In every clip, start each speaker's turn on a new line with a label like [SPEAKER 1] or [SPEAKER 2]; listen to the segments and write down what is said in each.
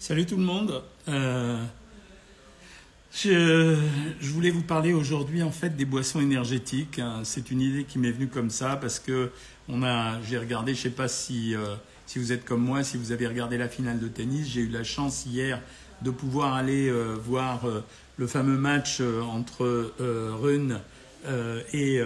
[SPEAKER 1] Salut tout le monde. Euh, je, voulais vous parler aujourd'hui en fait des boissons énergétiques. Hein. C'est une idée qui m'est venue comme ça parce que on a, j'ai regardé, je sais pas si euh, si vous êtes comme moi, si vous avez regardé la finale de tennis, j'ai eu la chance hier de pouvoir aller euh, voir le fameux match entre Rune et,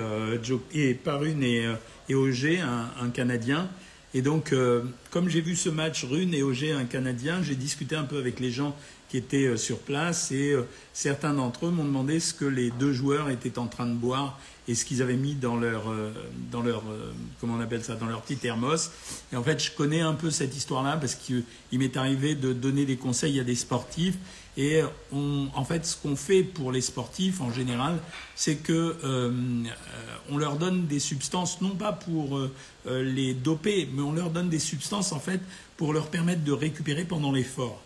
[SPEAKER 1] et pas Rune et, un Canadien. Et donc, euh, comme j'ai vu ce match Rune et Auger, un Canadien, j'ai discuté un peu avec les gens qui étaient euh, sur place et euh, certains d'entre eux m'ont demandé ce que les deux joueurs étaient en train de boire et ce qu'ils avaient mis dans leur, dans leur, comment on appelle ça, dans leur petit thermos. Et en fait, je connais un peu cette histoire-là parce qu'il m'est arrivé de donner des conseils à des sportifs. Et on, en fait, ce qu'on fait pour les sportifs en général, c'est que euh, on leur donne des substances, non pas pour euh, les doper, mais on leur donne des substances en fait pour leur permettre de récupérer pendant l'effort.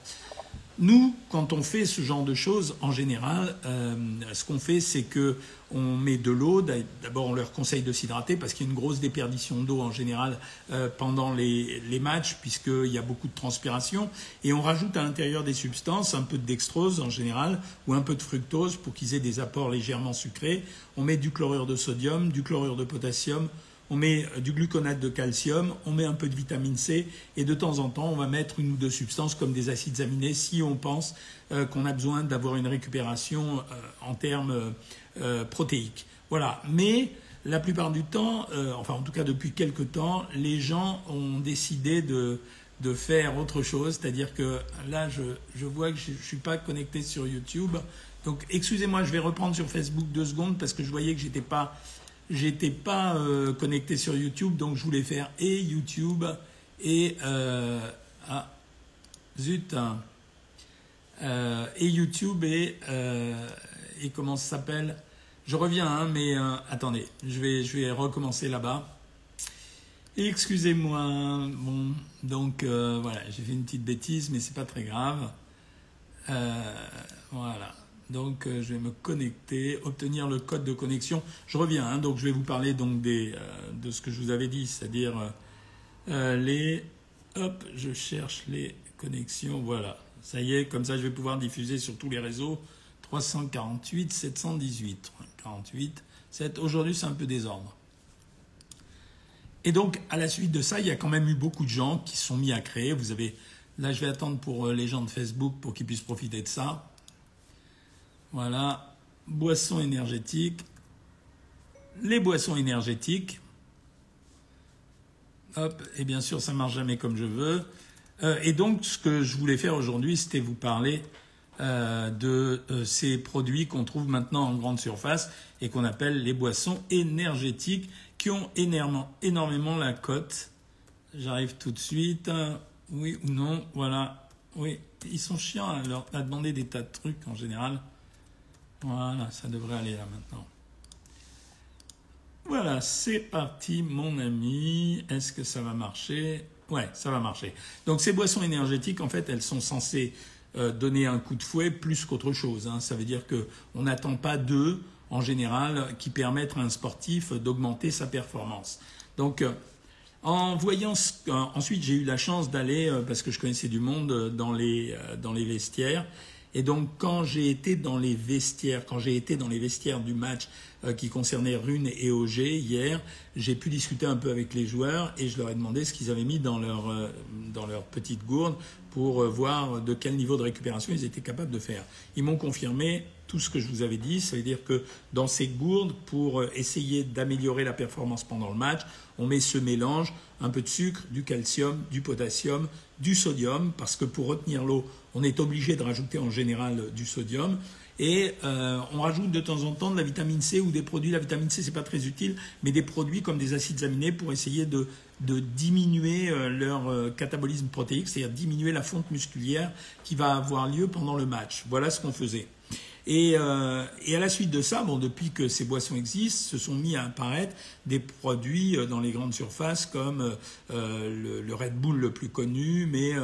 [SPEAKER 1] Nous, quand on fait ce genre de choses, en général, euh, ce qu'on fait, c'est que on met de l'eau. D'abord, on leur conseille de s'hydrater parce qu'il y a une grosse déperdition d'eau en général euh, pendant les, les matchs, puisqu'il y a beaucoup de transpiration. Et on rajoute à l'intérieur des substances un peu de dextrose en général ou un peu de fructose pour qu'ils aient des apports légèrement sucrés. On met du chlorure de sodium, du chlorure de potassium, on met du gluconate de calcium, on met un peu de vitamine C et de temps en temps on va mettre une ou deux substances comme des acides aminés si on pense euh, qu'on a besoin d'avoir une récupération euh, en termes euh, protéiques. Voilà. Mais la plupart du temps, enfin en tout cas depuis quelques temps, les gens ont décidé de, de faire autre chose. C'est-à-dire que là, je, je vois que je ne suis pas connecté sur YouTube. Donc excusez-moi, je vais reprendre sur Facebook deux secondes parce que je voyais que j'étais pas J'étais pas euh, connecté sur YouTube, donc je voulais faire et YouTube et euh, ah, zut hein. euh, et YouTube et et comment ça s'appelle? Je reviens, hein, mais attendez, je vais je vais recommencer là-bas. Excusez-moi. Bon, donc voilà, j'ai fait une petite bêtise, mais c'est pas très grave. voilà. Donc euh, je vais me connecter, obtenir le code de connexion. Je reviens, hein, donc je vais vous parler donc des, euh, de ce que je vous avais dit, c'est-à-dire euh, les... Hop, je cherche les connexions, voilà. Ça y est, comme ça je vais pouvoir diffuser sur tous les réseaux. 348, 718, 48, 7. Aujourd'hui c'est un peu désordre. Et donc à la suite de ça, il y a quand même eu beaucoup de gens qui sont mis à créer. Vous avez... Là je vais attendre pour les gens de Facebook pour qu'ils puissent profiter de ça. Voilà, boissons énergétiques. Les boissons énergétiques. Hop, et bien sûr, ça marche jamais comme je veux. Euh, et donc, ce que je voulais faire aujourd'hui, c'était vous parler euh, de euh, ces produits qu'on trouve maintenant en grande surface et qu'on appelle les boissons énergétiques, qui ont énormément, la cote. J'arrive tout de suite. Oui ou non? Voilà. Oui, ils sont chiants à, leur, à demander des tas de trucs en général. Voilà, ça devrait aller là maintenant. Voilà, c'est parti mon ami. Est-ce que ça va marcher? Ouais, ça va marcher. Donc ces boissons énergétiques, en fait, elles sont censées euh, donner un coup de fouet plus qu'autre chose. Hein. Ça veut dire qu'on n'attend pas d'eux, en général, qui permettent à un sportif d'augmenter sa performance. Donc, euh, en voyant... Ensuite, j'ai eu la chance d'aller, euh, parce que je connaissais du monde, dans les, dans les vestiaires. Et donc, quand j'ai été dans les vestiaires, quand j'ai été dans les vestiaires du match qui concernait Rune et Auger hier, j'ai pu discuter un peu avec les joueurs et je leur ai demandé ce qu'ils avaient mis dans leur, euh, dans leur petite gourde pour euh, voir de quel niveau de récupération ils étaient capables de faire. Ils m'ont confirmé tout ce que je vous avais dit, ça veut dire que dans ces gourdes, pour euh, essayer d'améliorer la performance pendant le match, on met ce mélange, un peu de sucre, du calcium, du potassium, du sodium, parce que pour retenir l'eau, on est obligé de rajouter en général du sodium. Et euh, on rajoute de temps en temps de la vitamine C ou des produits. La vitamine C, c'est pas très utile, mais des produits comme des acides aminés pour essayer de, de diminuer euh, leur euh, catabolisme protéique, c'est-à-dire diminuer la fonte musculière qui va avoir lieu pendant le match. Voilà ce qu'on faisait. Et, euh, et, à la suite de ça, bon, depuis que ces boissons existent, se sont mis à apparaître des produits euh, dans les grandes surfaces comme euh, le, Red Bull le plus connu, mais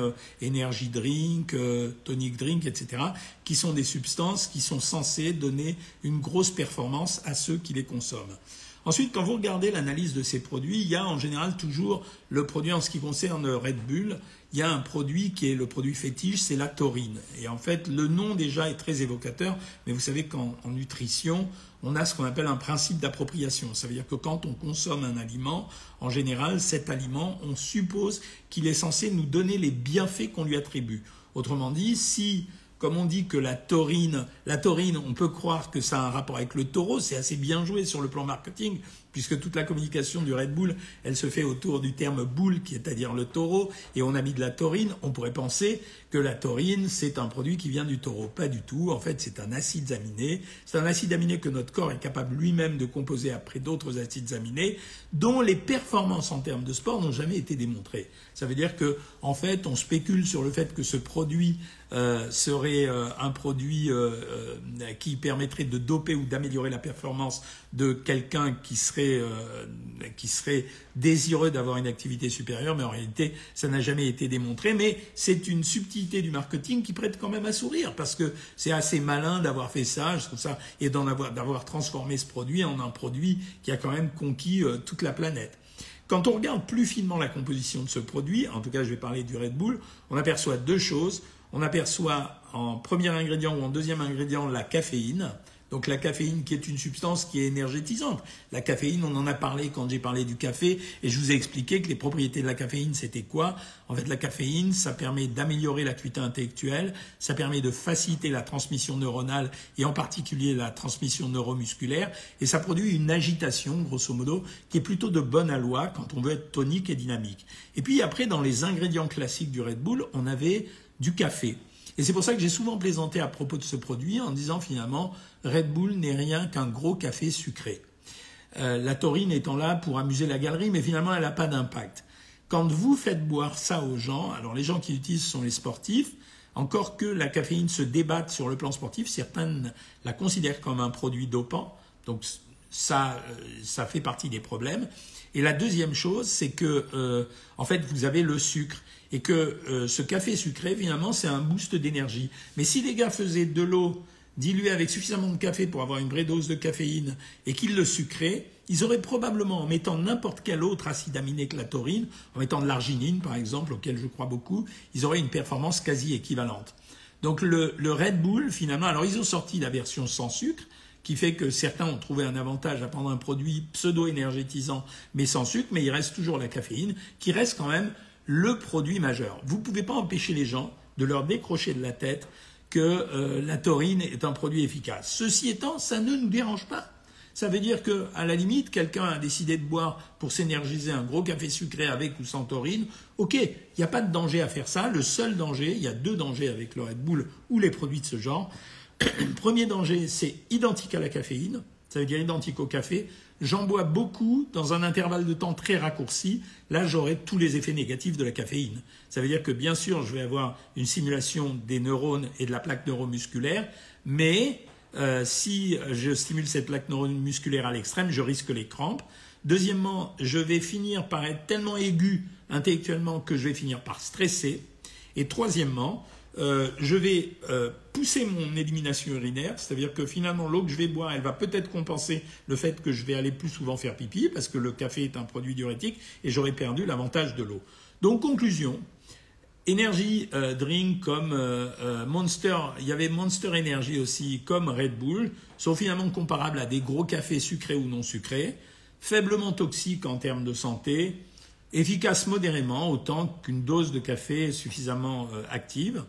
[SPEAKER 1] Energy Drink, Tonic Drink, etc., qui sont des substances qui sont censées donner une grosse performance à ceux qui les consomment. Ensuite, quand vous regardez l'analyse de ces produits, il y a en général toujours le produit en ce qui concerne Red Bull, il y a un produit qui est le produit fétiche, c'est la taurine. Et en fait, le nom déjà est très évocateur, mais vous savez qu'en nutrition, on a ce qu'on appelle un principe d'appropriation. Ça veut dire que quand on consomme un aliment, en général, cet aliment, on suppose qu'il est censé nous donner les bienfaits qu'on lui attribue. Autrement dit, si comme on dit que la taurine, la taurine, on peut croire que ça a un rapport avec le taureau, c'est assez bien joué sur le plan marketing, puisque toute la communication du Red Bull, elle se fait autour du terme boule, qui est à dire le taureau, et on a mis de la taurine, on pourrait penser que la taurine, c'est un produit qui vient du taureau. Pas du tout, en fait, c'est un acide aminé. C'est un acide aminé que notre corps est capable lui-même de composer après d'autres acides aminés, dont les performances en termes de sport n'ont jamais été démontrées. Ça veut dire que, en fait, on spécule sur le fait que ce produit euh, serait euh, un produit euh, qui permettrait de doper ou d'améliorer la performance de quelqu'un qui serait qui serait désireux d'avoir une activité supérieure, mais en réalité, ça n'a jamais été démontré. Mais c'est une subtilité du marketing qui prête quand même à sourire, parce que c'est assez malin d'avoir fait ça, je trouve ça, et d'avoir transformé ce produit en un produit qui a quand même conquis toute la planète. Quand on regarde plus finement la composition de ce produit, en tout cas je vais parler du Red Bull, on aperçoit deux choses. On aperçoit en premier ingrédient ou en deuxième ingrédient la caféine. Donc la caféine qui est une substance qui est énergétisante. La caféine, on en a parlé quand j'ai parlé du café et je vous ai expliqué que les propriétés de la caféine, c'était quoi? En fait, la caféine, ça permet d'améliorer l'acuité intellectuelle, ça permet de faciliter la transmission neuronale et en particulier la transmission neuromusculaire et ça produit une agitation, grosso modo, qui est plutôt de bonne aloi quand on veut être tonique et dynamique. Et puis après, dans les ingrédients classiques du Red Bull, on avait du café. Et c'est pour ça que j'ai souvent plaisanté à propos de ce produit en disant finalement Red Bull n'est rien qu'un gros café sucré. Euh, la taurine étant là pour amuser la galerie, mais finalement elle n'a pas d'impact. Quand vous faites boire ça aux gens, alors les gens qui l'utilisent sont les sportifs, encore que la caféine se débatte sur le plan sportif, certains la considèrent comme un produit dopant, donc ça, euh, ça fait partie des problèmes. Et la deuxième chose, c'est que euh, en fait vous avez le sucre et que euh, ce café sucré, finalement, c'est un boost d'énergie. Mais si les gars faisaient de l'eau diluée avec suffisamment de café pour avoir une vraie dose de caféine et qu'ils le sucraient, ils auraient probablement, en mettant n'importe quel autre acide aminé que la taurine, en mettant de l'arginine par exemple, auquel je crois beaucoup, ils auraient une performance quasi équivalente. Donc le, le Red Bull, finalement, alors ils ont sorti la version sans sucre, qui fait que certains ont trouvé un avantage à prendre un produit pseudo-énergétisant mais sans sucre, mais il reste toujours la caféine, qui reste quand même le produit majeur. Vous ne pouvez pas empêcher les gens de leur décrocher de la tête que euh, la taurine est un produit efficace. Ceci étant, ça ne nous dérange pas. Ça veut dire que, à la limite, quelqu'un a décidé de boire pour s'énergiser un gros café sucré avec ou sans taurine. Ok, il n'y a pas de danger à faire ça. Le seul danger, il y a deux dangers avec le Red Bull ou les produits de ce genre. Premier danger, c'est identique à la caféine. Ça veut dire identique au café. J'en bois beaucoup dans un intervalle de temps très raccourci. Là, j'aurai tous les effets négatifs de la caféine. Ça veut dire que bien sûr, je vais avoir une simulation des neurones et de la plaque neuromusculaire, mais euh, si je stimule cette plaque neuromusculaire à l'extrême, je risque les crampes. Deuxièmement, je vais finir par être tellement aigu intellectuellement que je vais finir par stresser. Et troisièmement, euh, je vais euh, pousser mon élimination urinaire, c'est-à-dire que finalement l'eau que je vais boire, elle va peut-être compenser le fait que je vais aller plus souvent faire pipi, parce que le café est un produit diurétique, et j'aurai perdu l'avantage de l'eau. Donc conclusion, Energy euh, Drink comme Monster, il y avait Monster Energy aussi comme Red Bull, sont finalement comparables à des gros cafés sucrés ou non sucrés, faiblement toxiques en termes de santé, efficaces modérément, autant qu'une dose de café suffisamment active.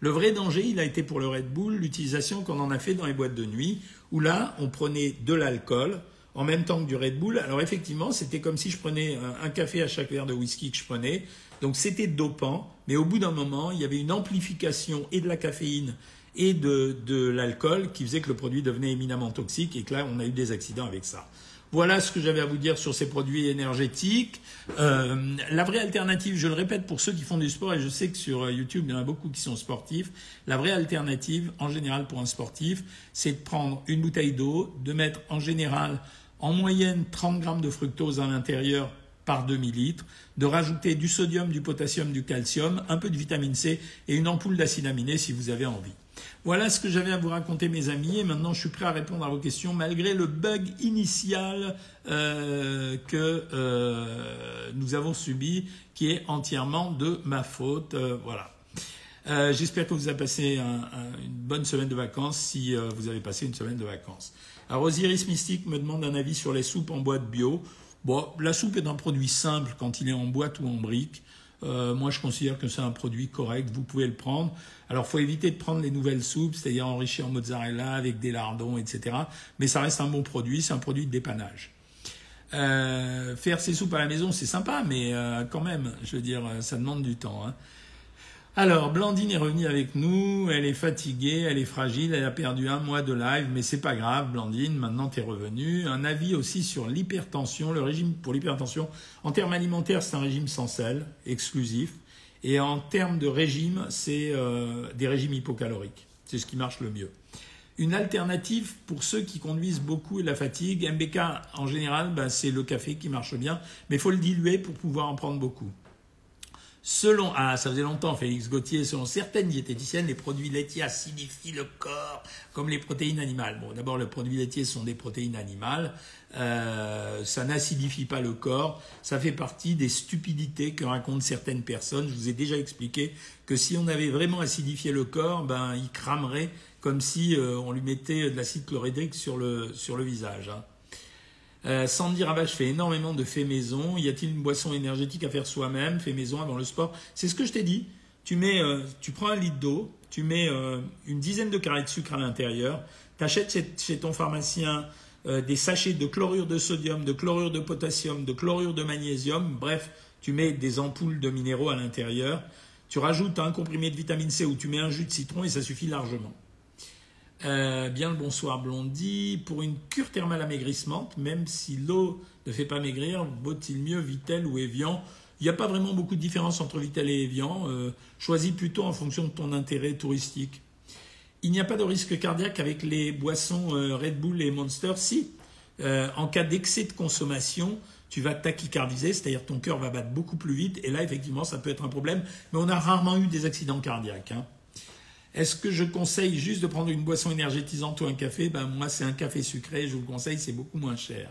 [SPEAKER 1] Le vrai danger, il a été pour le Red Bull l'utilisation qu'on en a fait dans les boîtes de nuit, où là, on prenait de l'alcool en même temps que du Red Bull. Alors effectivement, c'était comme si je prenais un café à chaque verre de whisky que je prenais. Donc c'était dopant, mais au bout d'un moment, il y avait une amplification et de la caféine et de l'alcool qui faisait que le produit devenait éminemment toxique et que là, on a eu des accidents avec ça. Voilà ce que j'avais à vous dire sur ces produits énergétiques. Euh, la vraie alternative, je le répète pour ceux qui font du sport, et je sais que sur euh, YouTube, il y en a beaucoup qui sont sportifs, la vraie alternative, en général pour un sportif, c'est de prendre une bouteille d'eau, de mettre en général en moyenne 30 grammes de fructose à l'intérieur par demi-litre, de rajouter du sodium, du potassium, du calcium, un peu de vitamine C et une ampoule d'acide aminé si vous avez envie. Voilà ce que j'avais à vous raconter, mes amis. Et maintenant, je suis prêt à répondre à vos questions, malgré le bug initial euh, que euh, nous avons subi, qui est entièrement de ma faute. Euh, voilà. J'espère que vous avez passé une bonne semaine de vacances, si vous avez passé une semaine de vacances. Alors, Osiris Mystique me demande un avis sur les soupes en boîte bio. Bon, la soupe est un produit simple quand il est en boîte ou en brique. Euh, moi, je considère que c'est un produit correct. Vous pouvez le prendre. Alors, il faut éviter de prendre les nouvelles soupes, c'est-à-dire enrichies en mozzarella avec des lardons, etc. Mais ça reste un bon produit. C'est un produit de dépannage. Euh, faire ses soupes à la maison, c'est sympa, mais euh, quand même, je veux dire, ça demande du temps. Hein. Alors, Blandine est revenue avec nous, elle est fatiguée, elle est fragile, elle a perdu un mois de live, mais c'est pas grave, Blandine, maintenant tu es revenue. Un avis aussi sur l'hypertension, le régime pour l'hypertension. En termes alimentaires, c'est un régime sans sel, exclusif. Et en termes de régime, c'est euh, des régimes hypocaloriques. C'est ce qui marche le mieux. Une alternative pour ceux qui conduisent beaucoup et la fatigue, MBK en général, ben, c'est le café qui marche bien, mais il faut le diluer pour pouvoir en prendre beaucoup. Selon, ah, ça faisait longtemps, Félix Gauthier, selon certaines diététiciennes, les produits laitiers acidifient le corps, comme les protéines animales. Bon, d'abord, les produits laitiers sont des protéines animales. Euh, ça n'acidifie pas le corps. Ça fait partie des stupidités que racontent certaines personnes. Je vous ai déjà expliqué que si on avait vraiment acidifié le corps, ben, il cramerait comme si euh, on lui mettait de l'acide chlorhydrique sur le, sur le visage. Hein. Euh, Sandy Ravage fait énormément de fait maison. Y a-t-il une boisson énergétique à faire soi-même, fait maison avant le sport? C'est ce que je t'ai dit. Tu, euh, prends un litre d'eau, tu mets euh, une dizaine de carrés de sucre à l'intérieur, tu achètes chez, ton pharmacien des sachets de chlorure de sodium, de chlorure de potassium, de chlorure de magnésium, bref, tu mets des ampoules de minéraux à l'intérieur, tu rajoutes un comprimé de vitamine C ou tu mets un jus de citron et ça suffit largement. Euh, bien le bonsoir Blondie. Pour une cure thermale amaigrissante, même si l'eau ne fait pas maigrir, vaut-il mieux Vitel ou Evian? Il n'y a pas vraiment beaucoup de différence entre Vitel et Evian. Euh, choisis plutôt en fonction de ton intérêt touristique. Il n'y a pas de risque cardiaque avec les boissons euh, Red Bull et Monster Si, en cas d'excès de consommation, tu vas tachycardiser, c'est-à-dire ton cœur va battre beaucoup plus vite, et là, effectivement, ça peut être un problème. Mais on a rarement eu des accidents cardiaques. Hein. Est-ce que je conseille juste de prendre une boisson énergétisante ou un café? Ben, Moi, c'est un café sucré, je vous le conseille, c'est beaucoup moins cher.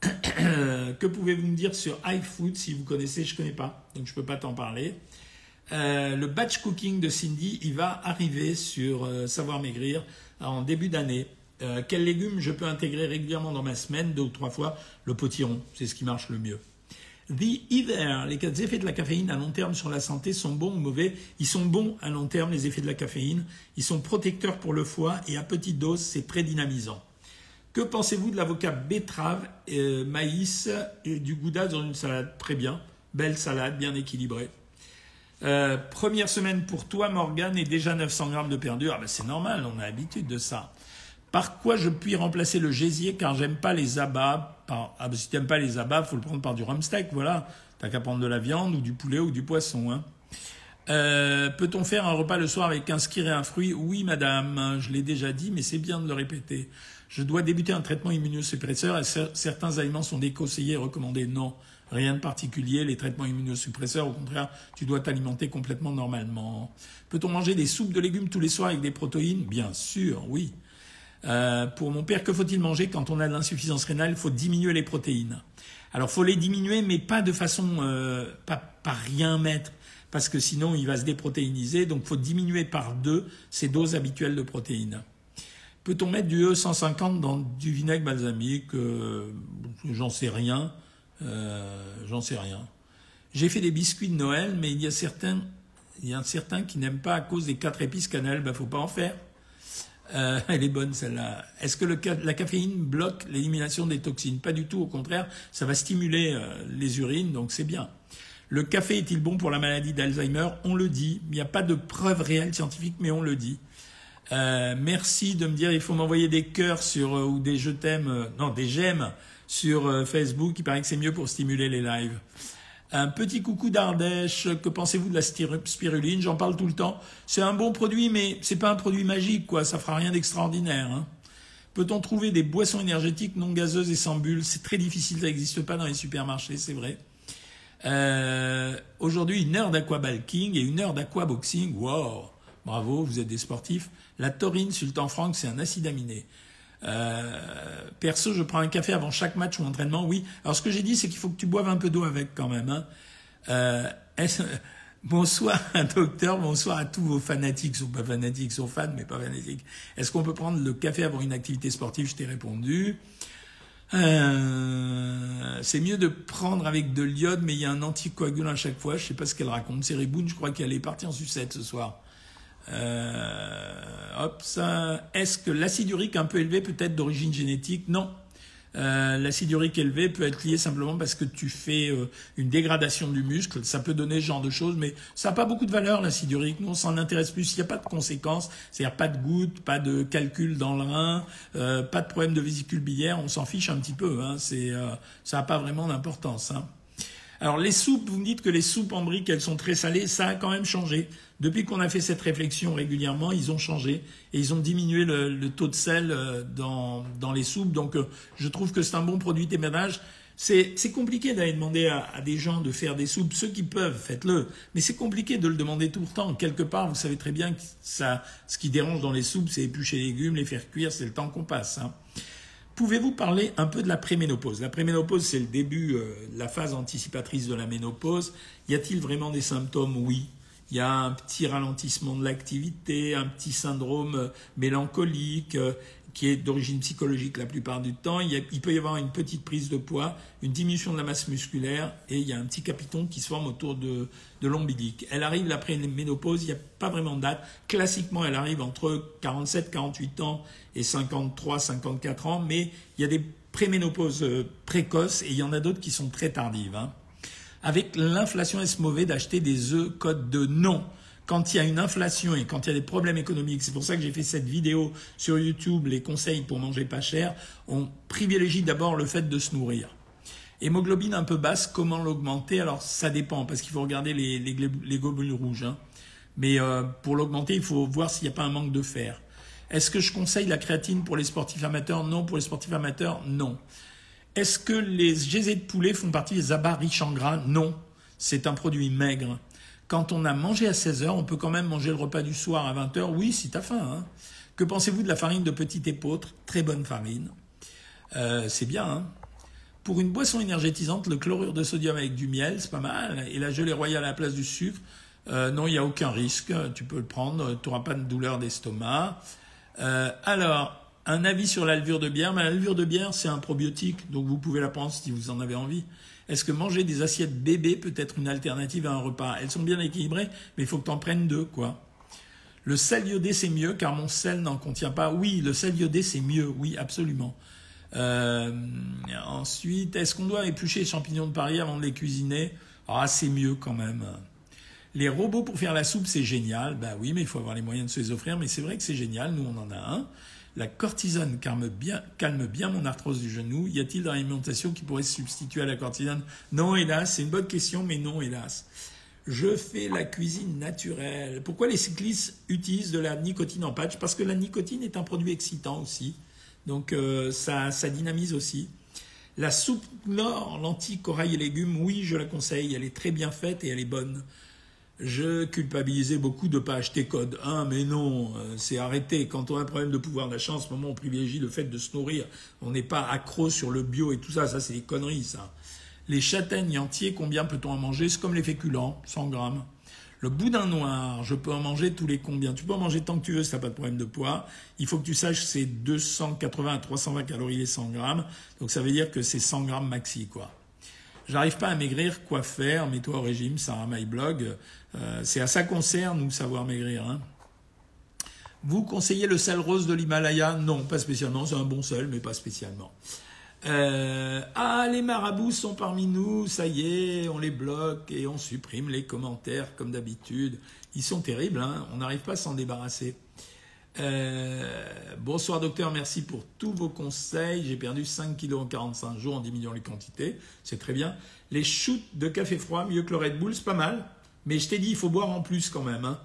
[SPEAKER 1] que pouvez-vous me dire sur iFood? Si vous connaissez Je ne connais pas, donc je ne peux pas t'en parler. Euh, le batch cooking de Cindy, il va arriver sur euh, Savoir Maigrir en début d'année. Euh, quels légumes je peux intégrer régulièrement dans ma semaine, deux ou trois fois? Le potiron, c'est ce qui marche le mieux. The Either, les effets de la caféine à long terme sur la santé sont bons ou mauvais? Ils sont bons à long terme, les effets de la caféine. Ils sont protecteurs pour le foie et à petite dose, c'est très dynamisant. Que pensez-vous de l'avocat betterave, euh, maïs et du gouda dans une salade? Très bien. Belle salade, bien équilibrée. Euh, première semaine pour toi, Morgane, et déjà 900 grammes de perdu. Ah ben c'est normal, on a l'habitude de ça. Par quoi je puis remplacer le gésier? Car j'aime pas les abats par... Ah, bah, si t'aimes pas les abats, faut le prendre par du rump steak, voilà. T'as qu'à prendre de la viande ou du poulet ou du poisson. Hein. Euh, peut-on faire un repas le soir avec un skir et un fruit? Oui, madame, je l'ai déjà dit, mais c'est bien de le répéter. Je dois débuter un traitement immunosuppresseur et certains aliments sont déconseillés et recommandés. Non, rien de particulier. Les traitements immunosuppresseurs, au contraire, tu dois t'alimenter complètement normalement. Peut-on manger des soupes de légumes tous les soirs avec des protéines? Bien sûr, oui. Euh, pour mon père, que faut-il manger quand on a de l'insuffisance rénale? Il faut diminuer les protéines. Alors, faut les diminuer, mais pas de façon, euh, pas par rien mettre, parce que sinon il va se déprotéiniser. Donc, faut diminuer par deux ses doses habituelles de protéines. Peut-on mettre du E150 dans du vinaigre balsamique? Euh, J'en sais rien. J'en sais rien. J'ai fait des biscuits de Noël, mais il y a certains, il y a certains qui n'aiment pas à cause des quatre épices cannelle. Ben, faut pas en faire. Euh, elle est bonne celle-là. Est-ce que la caféine bloque l'élimination des toxines? Pas du tout, au contraire, ça va stimuler euh, les urines, donc c'est bien. Le café est-il bon pour la maladie d'Alzheimer? On le dit. Il n'y a pas de preuves réelles scientifiques, mais on le dit. Euh, merci de me dire, il faut m'envoyer des cœurs sur ou des je t'aime, non des j'aime sur Facebook. Il paraît que c'est mieux pour stimuler les lives. Un petit coucou d'Ardèche, que pensez-vous de la spiruline? J'en parle tout le temps. C'est un bon produit, mais c'est pas un produit magique, quoi. Ça fera rien d'extraordinaire. Hein. Peut-on trouver des boissons énergétiques non gazeuses et sans bulles? C'est très difficile, ça n'existe pas dans les supermarchés, c'est vrai. Euh, aujourd'hui, une heure d'aquabalking et une heure d'aquaboxing. Wow Bravo, vous êtes des sportifs. La taurine, sultan franc, c'est un acide aminé. Euh, perso, je prends un café avant chaque match ou entraînement, oui. Alors ce que j'ai dit, c'est qu'il faut que tu boives un peu d'eau avec quand même. Hein. Euh, bonsoir, docteur, bonsoir à tous vos fanatiques, ou pas fanatiques, sont fans, mais pas fanatiques. Est-ce qu'on peut prendre le café avant une activité sportive? Je t'ai répondu. Euh, c'est mieux de prendre avec de l'iode, mais il y a un anticoagulant à chaque fois. Je sais pas ce qu'elle raconte. C'est Riboun, je crois qu'elle est partie en sucette ce soir. Euh. Est-ce que l'acide urique un peu élevé peut être d'origine génétique? Non. Euh, l'acide urique élevé peut être lié simplement parce que tu fais euh, une dégradation du muscle. Ça peut donner ce genre de choses, mais ça n'a pas beaucoup de valeur, l'acide urique. Nous, on s'en intéresse plus. Il n'y a pas de conséquences, c'est-à-dire pas de gouttes, pas de calcul dans le rein, euh, pas de problème de vésicule biliaire. On s'en fiche un petit peu. Hein. C'est, ça n'a pas vraiment d'importance. Hein. Alors les soupes, vous me dites que les soupes en briques, elles sont très salées. Ça a quand même changé. Depuis qu'on a fait cette réflexion régulièrement, ils ont changé et ils ont diminué le, taux de sel euh, dans, dans les soupes. Donc euh, je trouve que c'est un bon produit d'éménage. C'est compliqué d'aller demander à, des gens de faire des soupes. Ceux qui peuvent, faites-le. Mais c'est compliqué de le demander tout le temps. Quelque part, vous savez très bien que ça, ce qui dérange dans les soupes, c'est éplucher les légumes, les faire cuire, c'est le temps qu'on passe. Hein. Pouvez-vous parler un peu de la préménopause? La préménopause, c'est le début, euh, la phase anticipatrice de la ménopause. Y a-t-il vraiment des symptômes? Oui. Il y a un petit ralentissement de l'activité, un petit syndrome euh, mélancolique euh, qui est d'origine psychologique la plupart du temps. Il, peut y avoir une petite prise de poids, une diminution de la masse musculaire et il y a un petit capiton qui se forme autour de, de l'ombilique. Elle arrive après une ménopause, il n'y a pas vraiment de date. Classiquement, elle arrive entre 47, 48 ans et 53, 54 ans, mais il y a des préménopauses euh, précoces et il y en a d'autres qui sont très tardives. Hein. Avec l'inflation, est-ce mauvais d'acheter des œufs code de non? Quand il y a une inflation et quand il y a des problèmes économiques, c'est pour ça que j'ai fait cette vidéo sur YouTube, les conseils pour manger pas cher, on privilégie d'abord le fait de se nourrir. Hémoglobine un peu basse, comment l'augmenter? Alors ça dépend, parce qu'il faut regarder les, les, globules rouges. Hein. Mais euh, pour l'augmenter, il faut voir s'il n'y a pas un manque de fer. Est-ce que je conseille la créatine pour les sportifs amateurs? Non. Pour les sportifs amateurs, non. Est-ce que les geysers de poulet font partie des abats riches en gras? Non, c'est un produit maigre. Quand on a mangé à 16 heures, on peut quand même manger le repas du soir à 20 heures. Oui, si t'as faim. Hein. Que pensez-vous de la farine de petit épeautre Très bonne farine. Euh, c'est bien. Hein Pour une boisson énergétisante, le chlorure de sodium avec du miel, c'est pas mal. Et la gelée royale à la place du sucre, euh, non, il n'y a aucun risque. Tu peux le prendre. Tu n'auras pas de douleur d'estomac. Euh, alors, un avis sur la levure de bière. Mais la levure de bière, c'est un probiotique, donc vous pouvez la prendre si vous en avez envie. Est-ce que manger des assiettes bébés peut être une alternative à un repas? Elles sont bien équilibrées, mais il faut que tu en prennes deux, quoi. Le sel iodé, c'est mieux car mon sel n'en contient pas. Oui, le sel iodé, c'est mieux. Oui, absolument. Euh, ensuite, est-ce qu'on doit éplucher les champignons de Paris avant de les cuisiner? Ah, c'est mieux quand même. Les robots pour faire la soupe, c'est génial. Ben oui, mais il faut avoir les moyens de se les offrir. Mais c'est vrai que c'est génial. Nous, on en a un. La cortisone calme bien, calme bien mon arthrose du genou. Y a-t-il dans l'alimentation qui pourrait se substituer à la cortisone? Non, hélas. C'est une bonne question, mais non, hélas. Je fais la cuisine naturelle. Pourquoi les cyclistes utilisent de la nicotine en patch? Parce que la nicotine est un produit excitant aussi. Donc euh, ça, ça dynamise aussi. La soupe nord, lentilles, corail et légumes, oui, je la conseille. Elle est très bien faite et elle est bonne. Je culpabilisais beaucoup de pas acheter code 1, mais non, euh, c'est arrêté. Quand on a un problème de pouvoir d'achat, en ce moment, on privilégie le fait de se nourrir. On n'est pas accro sur le bio et tout ça, ça c'est des conneries, ça. Les châtaignes entiers, combien peut-on en manger? C'est comme les féculents, 100 grammes. Le boudin noir, je peux en manger tous les combien? Tu peux en manger tant que tu veux si tu pas de problème de poids. Il faut que tu saches que c'est 280 à 320 calories les 100 grammes. Donc ça veut dire que c'est 100 grammes maxi, quoi. J'arrive pas à maigrir, quoi faire Mets-toi au régime, Sarah My Blog. Euh, c'est à ça qu'on sert, nous, savoir maigrir. Hein. Vous conseillez le sel rose de l'Himalaya? Non, pas spécialement. C'est un bon sel, mais pas spécialement. Euh, ah, les marabouts sont parmi nous, ça y est, on les bloque et on supprime les commentaires comme d'habitude. Ils sont terribles, hein on n'arrive pas à s'en débarrasser. Euh, bonsoir docteur, merci pour tous vos conseils. J'ai perdu 5 kilos en 45 jours en diminuant les quantités, c'est très bien. Les shoots de café froid, mieux que le Red Bull, c'est pas mal. Mais je t'ai dit, il faut boire en plus quand même. Hein.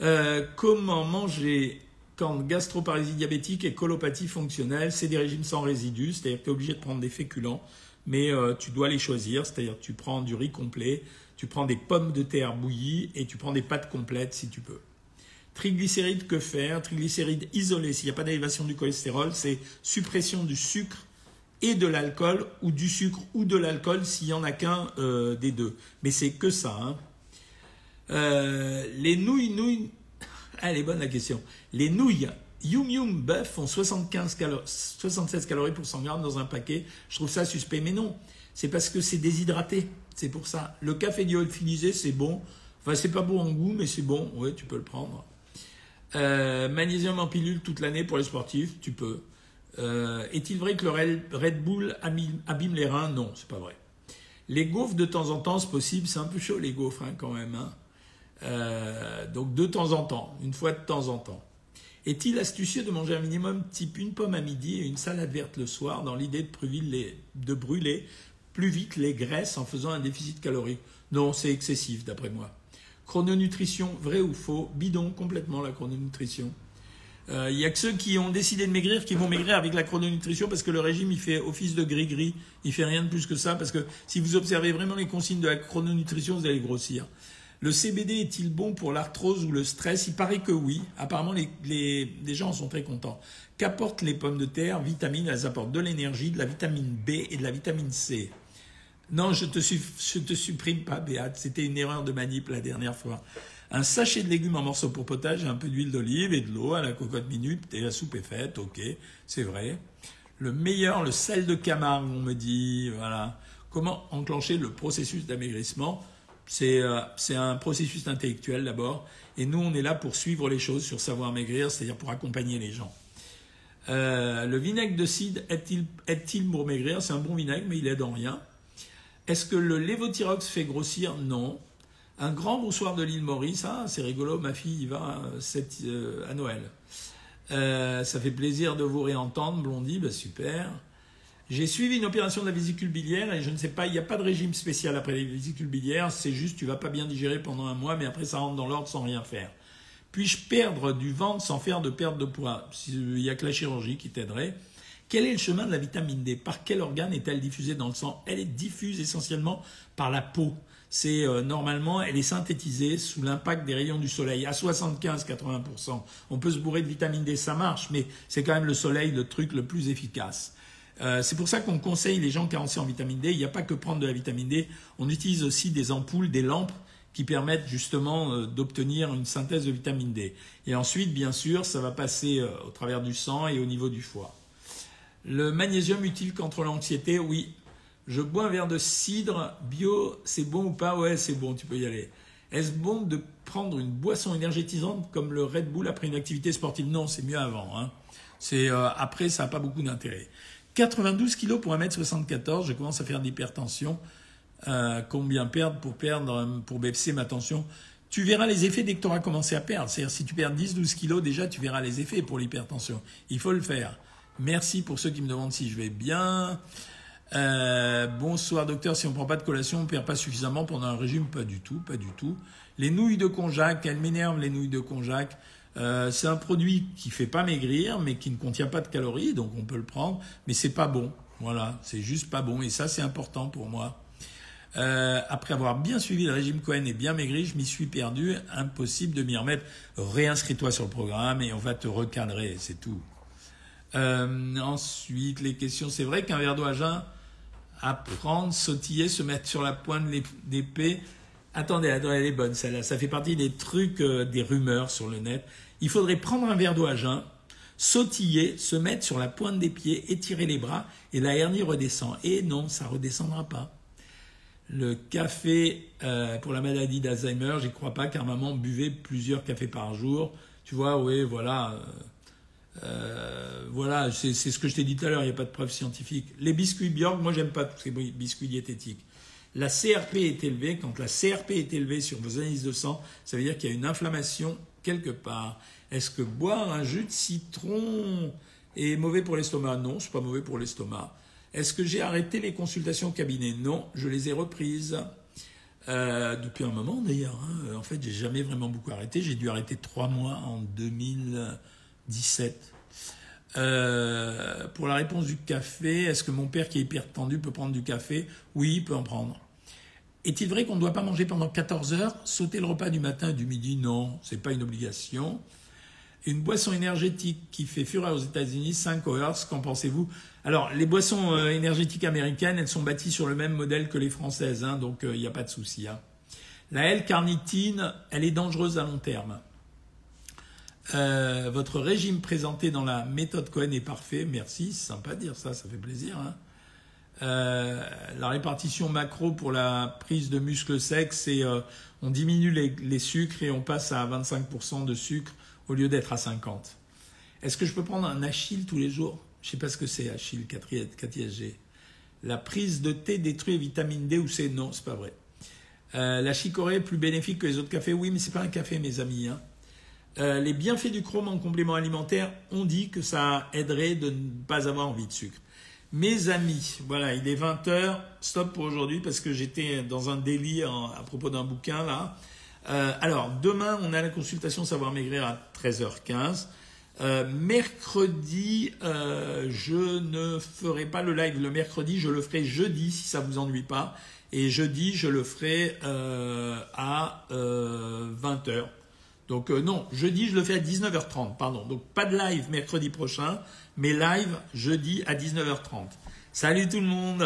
[SPEAKER 1] Euh, comment manger quand gastroparalysie diabétique et colopathie fonctionnelle? C'est des régimes sans résidus, c'est-à-dire que tu es obligé de prendre des féculents, mais euh, tu dois les choisir, c'est-à-dire tu prends du riz complet, tu prends des pommes de terre bouillies et tu prends des pâtes complètes si tu peux. Triglycérides, que faire? Triglycérides isolés, s'il n'y a pas d'élévation du cholestérol, c'est suppression du sucre et de l'alcool, ou du sucre ou de l'alcool s'il n'y en a qu'un euh, des deux. Mais c'est que ça. Hein. Euh, les nouilles, nouilles. Elle est bonne la question. Les nouilles Yum Yum Bœuf font 75 76 calories pour 100 grammes dans un paquet. Je trouve ça suspect. Mais non, c'est parce que c'est déshydraté. C'est pour ça. Le café lyophilisé, c'est bon. Enfin, c'est pas bon en goût, mais c'est bon. Ouais, tu peux le prendre. Euh, magnésium en pilule toute l'année pour les sportifs, tu peux. Euh, est-il vrai que le Red Bull abîme les reins? Non, c'est pas vrai. Les gaufres de temps en temps, c'est possible. C'est un peu chaud les gaufres hein, quand même. Hein. Euh, donc de temps en temps, une fois de temps en temps. Est-il astucieux de manger un minimum type une pomme à midi et une salade verte le soir dans l'idée de, de brûler plus vite les graisses en faisant un déficit calorique? Non, c'est excessif d'après moi. Chrononutrition, vrai ou faux Bidon complètement la chrononutrition. Il euh, y a que ceux qui ont décidé de maigrir qui vont maigrir avec la chrononutrition parce que le régime il fait office de gris-gris, il fait rien de plus que ça parce que si vous observez vraiment les consignes de la chrononutrition, vous allez grossir. Le CBD est-il bon pour l'arthrose ou le stress? Il paraît que oui. Apparemment, les, gens en sont très contents. Qu'apportent les pommes de terre? Vitamines, elles apportent de l'énergie, de la vitamine B et de la vitamine C. Non, je te, te supprime pas, Béate. C'était une erreur de manip la dernière fois. Un sachet de légumes en morceaux pour potage, un peu d'huile d'olive et de l'eau à la cocotte minute et la soupe est faite, ok, c'est vrai. Le meilleur, le sel de Camargue, on me dit, voilà. Comment enclencher le processus d'amaigrissement? Euh, c'est un processus intellectuel d'abord, et nous on est là pour suivre les choses sur savoir maigrir, c'est-à-dire pour accompagner les gens. Euh, le vinaigre de cidre aide-t-il pour maigrir? C'est un bon vinaigre, mais il aide en rien. Est-ce que le lévothyrox fait grossir? Non. Un grand bonsoir de l'île Maurice, ah, c'est rigolo, ma fille y va euh, à Noël. ça fait plaisir de vous réentendre, Blondie, bah, super. J'ai suivi une opération de la vésicule biliaire et je ne sais pas, il n'y a pas de régime spécial après les vésicules biliaires, c'est juste tu vas pas bien digérer pendant un mois, mais après ça rentre dans l'ordre sans rien faire. Puis-je perdre du ventre sans faire de perte de poids? Il n'y a que la chirurgie qui t'aiderait. Quel est le chemin de la vitamine D? Par quel organe est-elle diffusée dans le sang? Elle est diffuse essentiellement par la peau. C'est euh, normalement, elle est synthétisée sous l'impact des rayons du soleil à 75-80%. On peut se bourrer de vitamine D, ça marche, mais c'est quand même le soleil le truc le plus efficace. Euh, c'est pour ça qu'on conseille les gens carencés en vitamine D. Il n'y a pas que prendre de la vitamine D. On utilise aussi des ampoules, des lampes qui permettent justement euh, d'obtenir une synthèse de vitamine D. Et ensuite, bien sûr, ça va passer au travers du sang et au niveau du foie. Le magnésium utile contre l'anxiété, oui. Je bois un verre de cidre bio, c'est bon ou pas? Ouais, c'est bon, tu peux y aller. Est-ce bon de prendre une boisson énergétisante comme le Red Bull après une activité sportive? Non, c'est mieux avant. Hein. C'est après, ça n'a pas beaucoup d'intérêt. 92 kilos pour 1m74, je commence à faire de l'hypertension. Euh, combien perdre pour perdre pour baisser ma tension? Tu verras les effets dès que tu auras commencé à perdre. C'est-à-dire si tu perds 10-12 kilos déjà, tu verras les effets pour l'hypertension. Il faut le faire. Merci pour ceux qui me demandent si je vais bien. Euh, bonsoir docteur, si on ne prend pas de collation, on ne perd pas suffisamment pendant un régime Pas du tout, pas du tout. Les nouilles de konjac, elles m'énervent les nouilles de konjac. Euh, c'est un produit qui fait pas maigrir, mais qui ne contient pas de calories, donc on peut le prendre, mais c'est pas bon. Voilà, c'est juste pas bon, et ça c'est important pour moi. Euh, après avoir bien suivi le régime Cohen et bien maigri, je m'y suis perdu. Impossible de m'y remettre. Réinscris-toi sur le programme et on va te recadrer, c'est tout. Euh, ensuite, les questions. C'est vrai qu'un verre d'eau à sautiller, se mettre sur la pointe d'épée. Attendez, elle est bonne celle-là. Ça fait partie des trucs, des rumeurs sur le net il faudrait prendre un verre d'eau à sautiller, se mettre sur la pointe des pieds, étirer les bras, et la hernie redescend. Et non, ça redescendra pas. Le café euh, pour la maladie d'Alzheimer, j'y crois pas, car maman buvait plusieurs cafés par jour. Tu vois, oui, voilà. Euh, euh, voilà, c'est ce que je t'ai dit tout à l'heure, il n'y a pas de preuve scientifique. Les biscuits Bjork, moi j'aime pas tous ces biscuits diététiques. La CRP est élevée, quand la CRP est élevée sur vos analyses de sang, ça veut dire qu'il y a une inflammation quelque part. Est-ce que boire un jus de citron est mauvais pour l'estomac? Non, c'est pas mauvais pour l'estomac. Est-ce que j'ai arrêté les consultations au cabinet? Non, je les ai reprises. Euh, depuis un moment d'ailleurs. Hein. En fait, j'ai jamais vraiment beaucoup arrêté. J'ai dû arrêter trois mois en 2017. Euh, pour la réponse du café, est-ce que mon père qui est hyper tendu peut prendre du café? Oui, il peut en prendre. Est-il vrai qu'on ne doit pas manger pendant 14 heures? Sauter le repas du matin et du midi Non, c'est pas une obligation. Une boisson énergétique qui fait fureur aux États-Unis, 5 heures, qu'en pensez-vous? Alors, les boissons euh, énergétiques américaines, elles sont bâties sur le même modèle que les françaises, hein, donc il n'y a pas de souci. Hein. La L-carnitine, elle est dangereuse à long terme. Euh, votre régime présenté dans la méthode Cohen est parfait. Merci, c'est sympa de dire ça, ça fait plaisir. Hein. Euh, la répartition macro pour la prise de muscle sec, c'est euh, on diminue les, sucres et on passe à 25% de sucre au lieu d'être à 50. Est-ce que je peux prendre un Achille tous les jours? Je ne sais pas ce que c'est Achille 4ISG. La prise de thé détruit les vitamines D ou C? Non, c'est pas vrai. la chicorée est plus bénéfique que les autres cafés? Oui, mais c'est pas un café, mes amis. Hein. Euh, les bienfaits du chrome en complément alimentaire, on dit que ça aiderait de ne pas avoir envie de sucre. Mes amis, voilà, il est 20h, stop pour aujourd'hui parce que j'étais dans un délire à propos d'un bouquin là. Euh, alors, demain, on a la consultation Savoir Maigrir à 13h15. Euh, mercredi, je ne ferai pas le live le mercredi, je le ferai jeudi si ça vous ennuie pas. Et jeudi, je le ferai à 20h. Donc euh, non, jeudi, je le fais à 19h30, pardon. Donc pas de live mercredi prochain, mais live jeudi à 19h30. Salut tout le monde